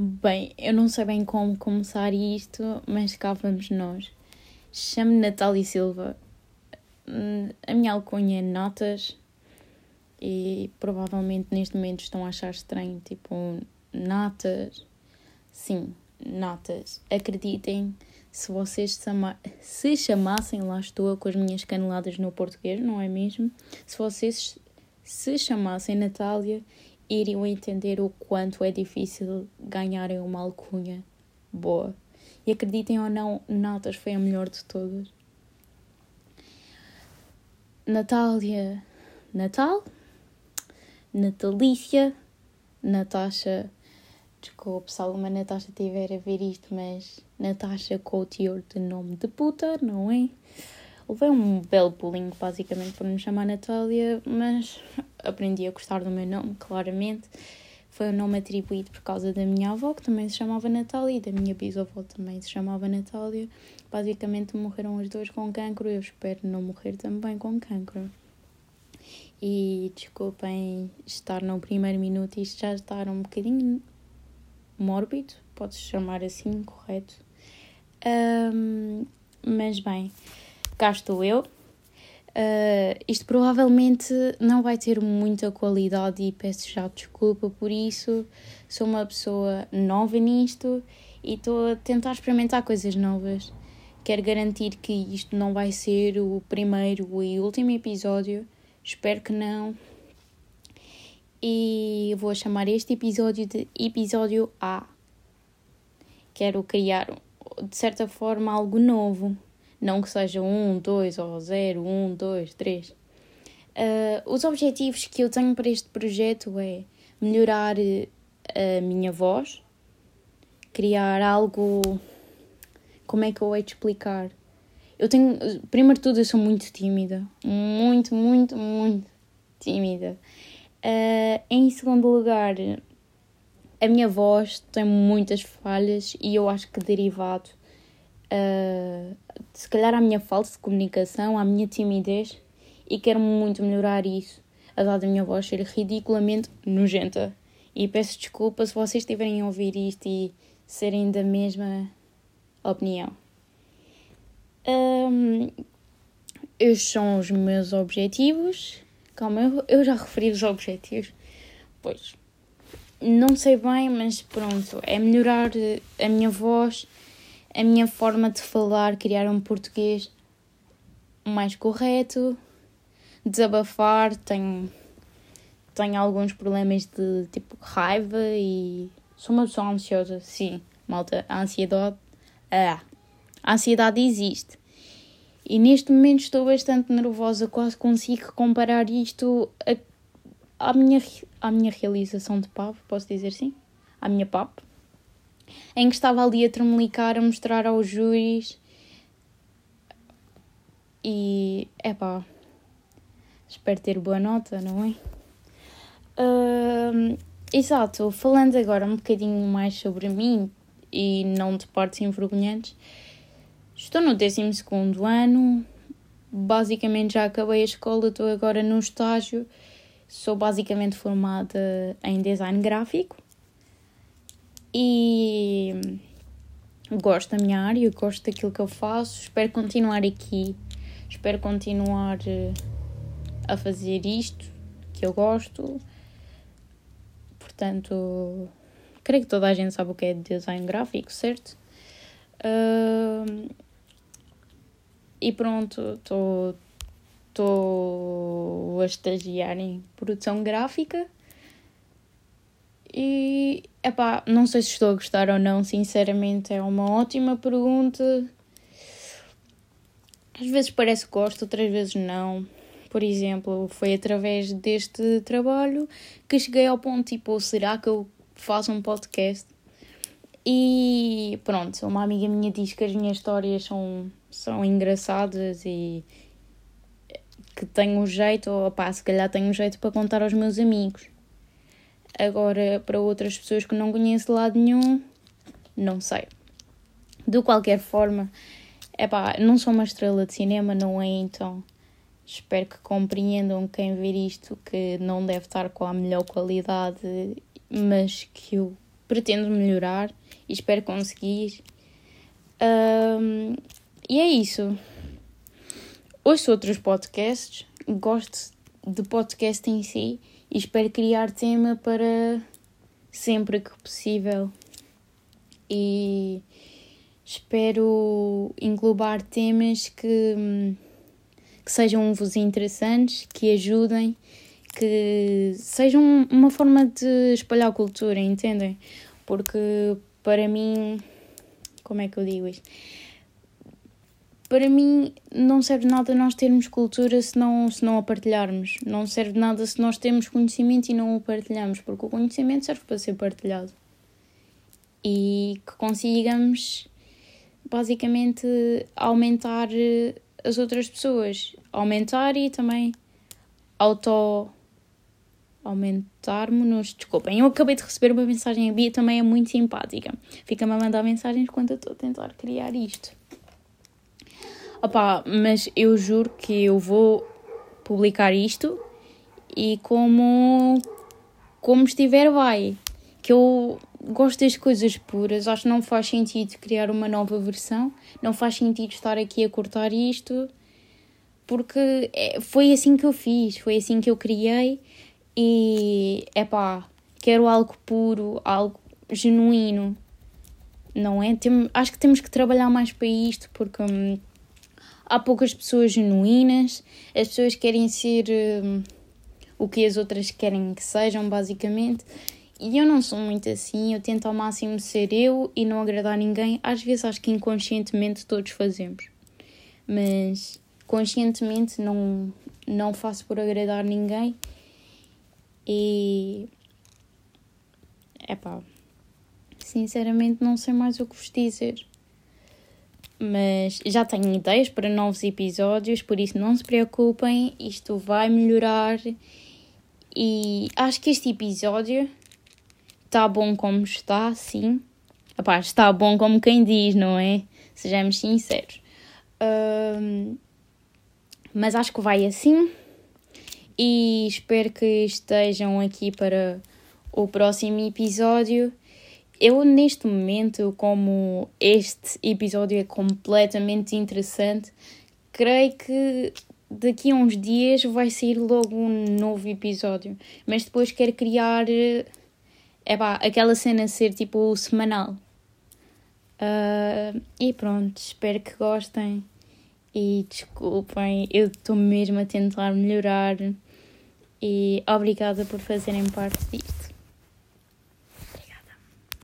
Bem, eu não sei bem como começar isto, mas cá vamos nós. Chamo-me Natália Silva. Hum, a minha alcunha é Notas e provavelmente neste momento estão a achar estranho, tipo, Natas. Sim, Natas. Acreditem, se vocês se chamassem, lá estou com as minhas caneladas no português, não é mesmo? Se vocês se chamassem Natália iriam entender o quanto é difícil ganharem uma alcunha boa. E acreditem ou não, Natas foi a melhor de todas. Natália, Natal, Natalícia, Natasha, desculpe se alguma Natasha estiver a ver isto, mas Natasha com o teor de nome de puta, não é? Levei um belo pulinho, basicamente, para me chamar Natália, mas aprendi a gostar do meu nome, claramente. Foi um nome atribuído por causa da minha avó, que também se chamava Natália, e da minha bisavó também se chamava Natália. Basicamente morreram os dois com cancro, eu espero não morrer também com cancro. E desculpem estar no primeiro minuto, isto já estar um bocadinho mórbido, pode-se chamar assim, correto? Um, mas bem, cá estou eu. Uh, isto provavelmente não vai ter muita qualidade e peço já desculpa por isso. Sou uma pessoa nova nisto e estou a tentar experimentar coisas novas. Quero garantir que isto não vai ser o primeiro e último episódio. Espero que não. E vou chamar este episódio de episódio A. Quero criar, de certa forma, algo novo não que seja um, dois ou zero, um, dois, três. Uh, os objetivos que eu tenho para este projeto é melhorar a minha voz, criar algo. Como é que eu hei de explicar? Eu tenho. Primeiro de tudo, eu sou muito tímida. Muito, muito, muito tímida. Uh, em segundo lugar, a minha voz tem muitas falhas e eu acho que derivado uh, se calhar à minha falta de comunicação, à minha timidez e quero muito melhorar isso, a da minha voz ser ridiculamente nojenta. E peço desculpa se vocês estiverem a ouvir isto e serem da mesma opinião. Um, estes são os meus objetivos. Calma, eu, eu já referi os objetivos. Pois, não sei bem, mas pronto, é melhorar a minha voz a minha forma de falar, criar um português mais correto, desabafar, tenho, tenho alguns problemas de tipo raiva e sou uma pessoa ansiosa, sim, malta, a ansiedade, ah, a ansiedade existe. E neste momento estou bastante nervosa, quase consigo comparar isto a, à, minha, à minha realização de PAV, posso dizer sim? À minha PAP em que estava ali a tremelicar, a mostrar aos júris. E, é pá, espero ter boa nota, não é? Uh, exato, falando agora um bocadinho mais sobre mim e não de partes envergonhantes, estou no 12 ano, basicamente já acabei a escola, estou agora no estágio, sou basicamente formada em design gráfico e gosto da minha área, gosto daquilo que eu faço, espero continuar aqui, espero continuar eh, a fazer isto que eu gosto. Portanto, creio que toda a gente sabe o que é design gráfico, certo? Uh, e pronto, estou a estagiar em produção gráfica e, epá, não sei se estou a gostar ou não, sinceramente, é uma ótima pergunta. Às vezes parece que gosto, outras vezes não. Por exemplo, foi através deste trabalho que cheguei ao ponto, tipo, será que eu faço um podcast? E pronto, uma amiga minha diz que as minhas histórias são, são engraçadas e que tenho um jeito, ou pá, se calhar tenho um jeito para contar aos meus amigos. Agora, para outras pessoas que não conheço de lado nenhum, não sei. De qualquer forma, é pá, não sou uma estrela de cinema, não é? Então, espero que compreendam quem ver isto que não deve estar com a melhor qualidade, mas que eu pretendo melhorar e espero conseguir. Um, e é isso. Ouço outros podcasts, gosto de podcast em si e espero criar tema para sempre que possível. E espero englobar temas que, que sejam-vos interessantes, que ajudem, que sejam uma forma de espalhar cultura, entendem? Porque para mim, como é que eu digo isto? Para mim, não serve nada nós termos cultura se não, se não a partilharmos. Não serve nada se nós temos conhecimento e não o partilhamos, porque o conhecimento serve para ser partilhado. E que consigamos, basicamente, aumentar eh, as outras pessoas. Aumentar e também auto aumentarmos-nos. Desculpem, eu acabei de receber uma mensagem. A Bia também é muito simpática. Fica-me a mandar mensagens enquanto eu estou a tentar criar isto. Opá, mas eu juro que eu vou publicar isto e como, como estiver vai. Que eu gosto das coisas puras, acho que não faz sentido criar uma nova versão, não faz sentido estar aqui a cortar isto, porque é, foi assim que eu fiz, foi assim que eu criei e é pá, quero algo puro, algo genuíno, não é? Tem, acho que temos que trabalhar mais para isto porque hum, há poucas pessoas genuínas, as pessoas querem ser uh, o que as outras querem que sejam, basicamente. E eu não sou muito assim, eu tento ao máximo ser eu e não agradar ninguém. Às vezes acho que inconscientemente todos fazemos, mas conscientemente não, não faço por agradar ninguém. E. é pá. Sinceramente, não sei mais o que vos dizer mas já tenho ideias para novos episódios, por isso não se preocupem, isto vai melhorar. E acho que este episódio está bom como está, sim. Epá, está bom como quem diz, não é? Sejamos sinceros. Um, mas acho que vai assim. E espero que estejam aqui para o próximo episódio. Eu, neste momento, como este episódio é completamente interessante, creio que daqui a uns dias vai sair logo um novo episódio. Mas depois quero criar é pá, aquela cena ser tipo semanal. Uh, e pronto, espero que gostem. E desculpem, eu estou mesmo a tentar melhorar. E obrigada por fazerem parte disto.